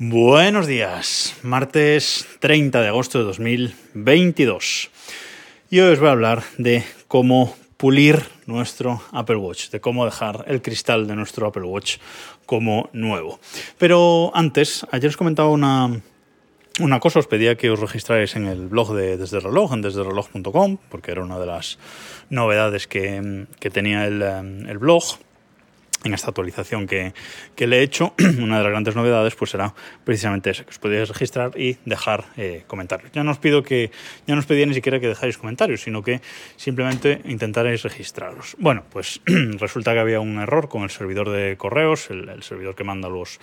Buenos días, martes 30 de agosto de 2022. Y hoy os voy a hablar de cómo pulir nuestro Apple Watch, de cómo dejar el cristal de nuestro Apple Watch como nuevo. Pero antes, ayer os comentaba una, una cosa, os pedía que os registráis en el blog de Desde Reloj, en desdereloj.com, porque era una de las novedades que, que tenía el, el blog en esta actualización que, que, le he hecho, una de las grandes novedades pues será precisamente eso, que os podéis registrar y dejar eh, comentarios. Ya no os pido que, ya no os pedía ni siquiera que dejáis comentarios, sino que simplemente intentaréis registraros. Bueno, pues resulta que había un error con el servidor de correos, el, el servidor que manda los,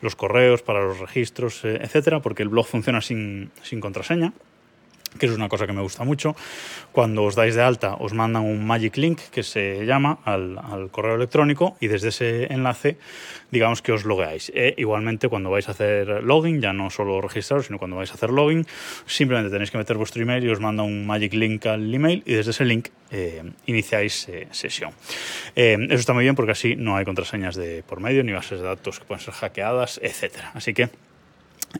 los correos para los registros, eh, etcétera, porque el blog funciona sin, sin contraseña que es una cosa que me gusta mucho. Cuando os dais de alta os mandan un Magic Link que se llama al, correo electrónico y desde ese enlace digamos que os logueáis. E igualmente cuando vais a hacer login, ya no solo registraros, sino cuando vais a hacer login, simplemente tenéis que meter vuestro email y os manda un Magic Link al email y desde ese link eh, iniciáis eh, sesión. Eh, eso está muy bien porque así no hay contraseñas de por medio ni bases de datos que pueden ser hackeadas, etcétera. Así que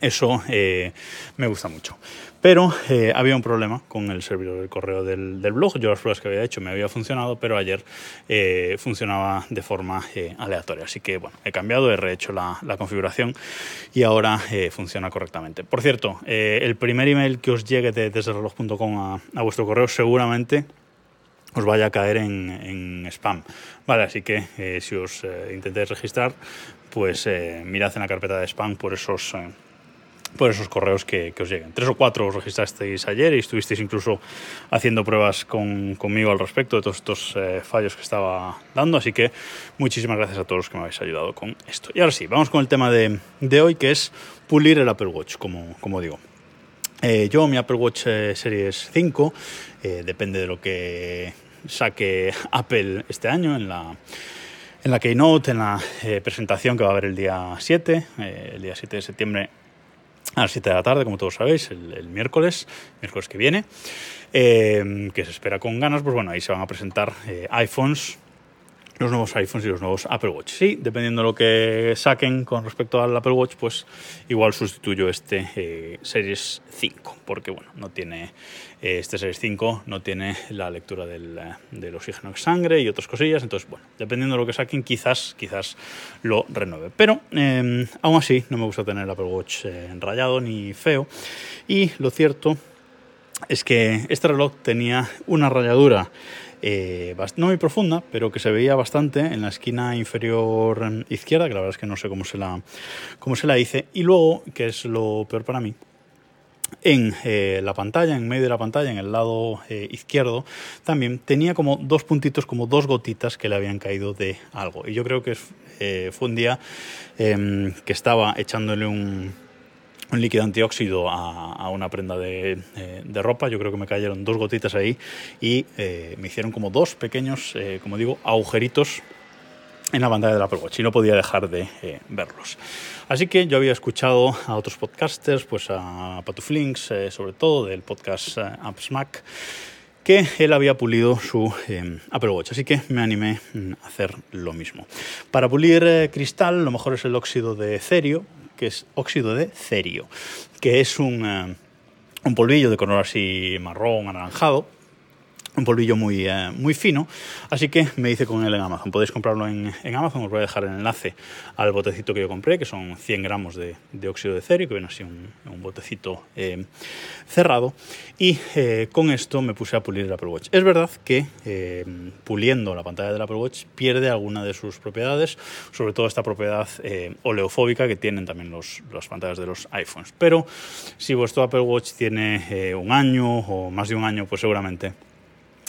eso eh, me gusta mucho. Pero eh, había un problema con el servidor de correo del, blog. Yo las pruebas que había hecho me había funcionado, pero ayer eh, funcionaba de forma aleatoria. Así que bueno, he cambiado, he rehecho la, configuración y ahora funciona correctamente. Por cierto, el primer email que os llegue de, desde reloj.com a, vuestro correo seguramente os vaya a caer en, spam. Vale, así que si os intentáis registrar, pues mirad en la carpeta de spam por esos por esos correos que, os lleguen. Tres o cuatro os registrasteis ayer y estuvisteis incluso haciendo pruebas con, conmigo al respecto de todos estos eh, fallos que estaba dando, así que muchísimas gracias a todos los que me habéis ayudado con esto. Y ahora sí, vamos con el tema de, de hoy, que es pulir el Apple Watch, como, como digo. Eh, yo, mi Apple Watch eh, Series 5, eh, depende de lo que saque Apple este año en la en la Keynote, en la presentación que va a haber el día 7, eh, el día 7 de septiembre a las 7 de la tarde, como todos sabéis, el, miércoles, miércoles que viene, eh, que se espera con ganas, pues bueno, ahí se van a presentar eh, iPhones, los nuevos iPhones y los nuevos Apple Watch. Sí, dependiendo de lo que saquen con respecto al Apple Watch, pues igual sustituyo este eh, Series 5, porque bueno, no tiene eh, este Series 5 no tiene la lectura del, del oxígeno en sangre y otras cosillas, entonces bueno, dependiendo de lo que saquen, quizás quizás lo renueve. Pero eh, aún así no me gusta tener el Apple Watch eh, rayado ni feo y lo cierto es que este reloj tenía una rayadura eh, no muy profunda, pero que se veía bastante en la esquina inferior izquierda, que la verdad es que no sé cómo se la, cómo se la hice. Y luego, que es lo peor para mí, en eh, la pantalla, en medio de la pantalla, en el lado eh, izquierdo, también tenía como dos puntitos, como dos gotitas que le habían caído de algo. Y yo creo que fue un día em, que estaba echándole un, un líquido antióxido a, una prenda de, eh, de, ropa. Yo creo que me cayeron dos gotitas ahí y eh, me hicieron como dos pequeños, eh, como digo, agujeritos en la pantalla del Apple Watch y no podía dejar de verlos. Así que yo había escuchado a otros podcasters, pues a Patuflinks, sobre todo del podcast eh, AppSmack, que él había pulido su Apple Watch, así que me animé mm, a hacer lo mismo. Para pulir cristal, lo mejor es el óxido de cerio, que es óxido de cerio, que es un, uh, un polvillo de color así marrón, anaranjado, un polvillo muy, eh, muy fino, así que me hice con él en Amazon. Podéis comprarlo en, en, Amazon, os voy a dejar el enlace al botecito que yo compré, que son 100 gramos de, de óxido de cerio, que viene así un, un botecito eh, cerrado, y eh, con esto me puse a pulir el Apple Watch. Es verdad que puliendo la pantalla del Apple Watch pierde alguna de sus propiedades, sobre todo esta propiedad oleofóbica que tienen también los, las pantallas de los iPhones, pero si vuestro Apple Watch tiene un año o más de un año, pues seguramente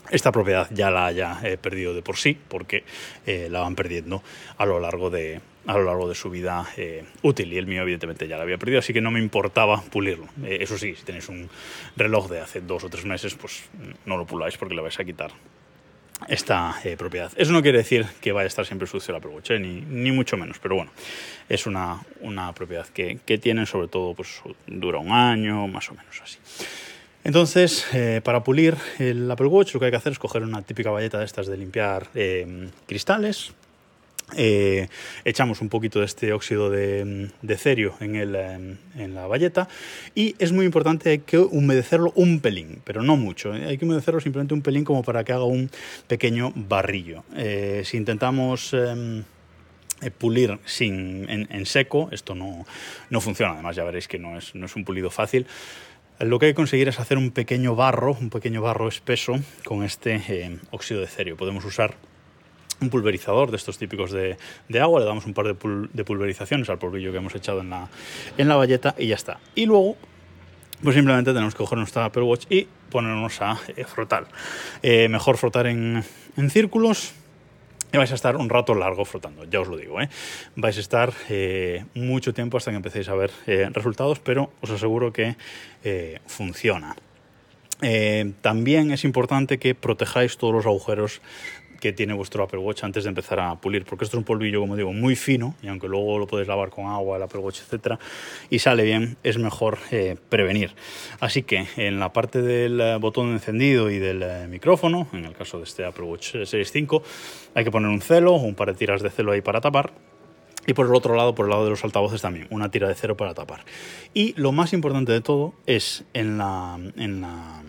esta propiedad ya la haya eh, perdido de por sí, porque eh, la van perdiendo a lo largo de, a lo largo de su vida eh, útil. Y el mío, evidentemente, ya la había perdido, así que no me importaba pulirlo. Eso sí, si tenéis un reloj de hace dos o tres meses, pues no lo puláis porque le vais a quitar esta propiedad. Eso no quiere decir que vaya a estar siempre sucio el Apple ni, ni, mucho menos, pero bueno, es una, una propiedad que, que tienen, sobre todo, pues dura un año, más o menos así. Entonces, eh, para pulir el Apple Watch, lo que hay que hacer es coger una típica valleta de estas de limpiar eh, cristales, eh, echamos un poquito de este óxido de, cerio en, el, en, la valleta y es muy importante hay que humedecerlo un pelín, pero no mucho. Hay que humedecerlo simplemente un pelín como para que haga un pequeño barrillo. Si intentamos pulir sin, en, seco, esto no, no, funciona. Además ya veréis que no es, no es un pulido fácil. Lo que hay que conseguir es hacer un pequeño barro, un pequeño barro espeso con este óxido de cerio. Podemos usar un pulverizador de estos típicos de, agua, le damos un par de, pulverizaciones al polvillo que hemos echado en la, en la valleta y ya está. Y luego, pues simplemente tenemos que coger nuestra Apple Watch y ponernos a eh, frotar. Eh, mejor frotar en, círculos, vais a estar un rato largo frotando, ya os lo digo. ¿eh? Vais a estar mucho tiempo hasta que empecéis a ver resultados, pero os aseguro que funciona. también es importante que protejáis todos los agujeros que tiene vuestro Apple Watch antes de empezar a pulir, porque esto es un polvillo, como digo, muy fino, y aunque luego lo podéis lavar con agua, el Apple Watch, etcétera, y sale bien, es mejor eh, prevenir. Así que en la parte del eh, botón encendido y del eh, micrófono, en el caso de este Apple Watch Series 5, hay que poner un celo un par de tiras de celo ahí para tapar. Y por el otro lado, por el lado de los altavoces también, una tira de cero para tapar. Y lo más importante de todo es en la, en la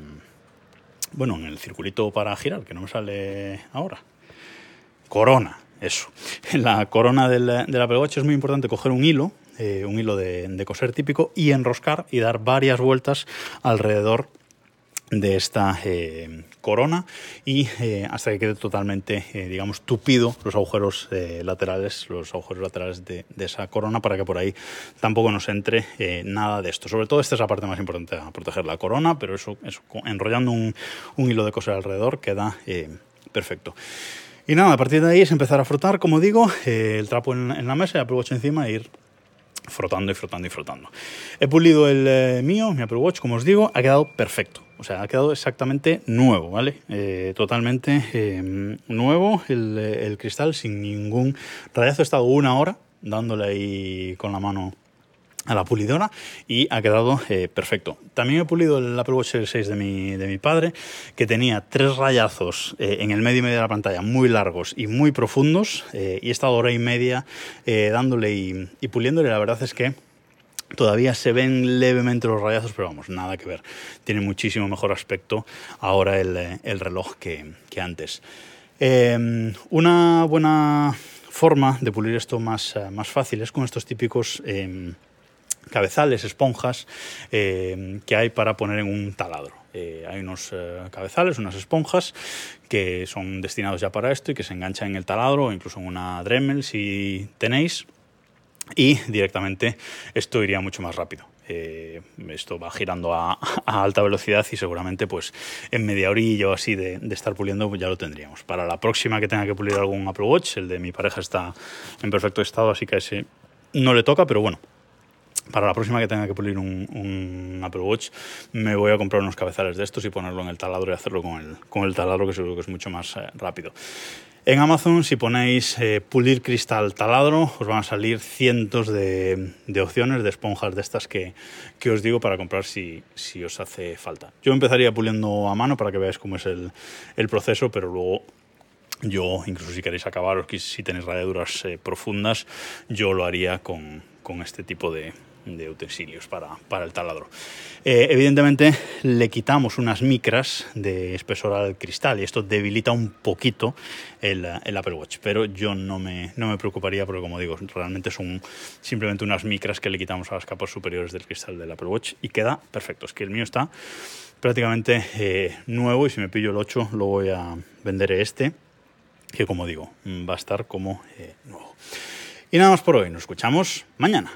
bueno, en el circulito para girar, que no me sale ahora. Corona, eso. En la corona del, del Apple es muy importante coger un hilo, eh, un hilo de, coser típico, y enroscar y dar varias vueltas alrededor de esta eh, corona y eh, hasta que quede totalmente, digamos, tupido los agujeros laterales, los agujeros laterales de, esa corona para que por ahí tampoco nos entre nada de esto. Sobre todo esta es la parte más importante a proteger la corona, pero eso, enrollando un, un, hilo de coser alrededor queda perfecto. Y nada, a partir de ahí es empezar a frotar, como digo, el trapo en, la mesa y Apple Watch encima e ir frotando y frotando y frotando. He pulido el eh, mío, mi Apple Watch, como os digo, ha quedado perfecto. O sea, ha quedado exactamente nuevo, ¿vale? Eh, totalmente em, nuevo el, cristal sin ningún rayazo. He estado una hora dándole ahí con la mano a la pulidora y ha quedado eh, perfecto. También he pulido el Apple Watch 6 de mi, de mi padre, que tenía tres rayazos eh, en el medio y medio de la pantalla muy largos y muy profundos, eh, y he estado hora y media dándole y, puliéndole. La verdad es que Todavía se ven levemente los rayazos, pero vamos, nada que ver. Tiene muchísimo mejor aspecto ahora el, el reloj que, que antes. una buena forma de pulir esto más, más fácil es con estos típicos em, cabezales, esponjas eh, que hay para poner en un taladro. Eh, hay unos eh, cabezales, unas esponjas que son destinados ya para esto y que se enganchan en el taladro o incluso en una Dremel si tenéis y directamente esto iría mucho más rápido. esto va girando a, alta velocidad y seguramente pues en media orilla o así de, de, estar puliendo pues ya lo tendríamos. Para la próxima que tenga que pulir algún Apple Watch, el de mi pareja está en perfecto estado, así que ese no le toca, pero bueno, para la próxima que tenga que pulir un, Apple Watch, me voy a comprar unos cabezales de estos y ponerlo en el taladro y hacerlo con el, con el taladro, que seguro que es mucho más eh, rápido. En Amazon, si ponéis eh, pulir cristal taladro, os van a salir cientos de, opciones de esponjas de estas que, que, os digo para comprar si, si, os hace falta. Yo empezaría puliendo a mano para que veáis cómo es el, el proceso, pero luego yo, incluso si queréis acabar o si tenéis rayaduras eh, profundas, yo lo haría con, con este tipo de, de utensilios para, para el taladro. Eh, evidentemente le quitamos unas micras de espesor al cristal y esto debilita un poquito el, el, Apple Watch, pero yo no me, no me preocuparía porque como digo, realmente son simplemente unas micras que le quitamos a las capas superiores del cristal del Apple Watch y queda perfecto. Es que el mío está prácticamente eh, nuevo y si me pillo el 8 lo voy a vender este, que como digo, va a estar como eh, nuevo. Y nada más por hoy, nos escuchamos mañana.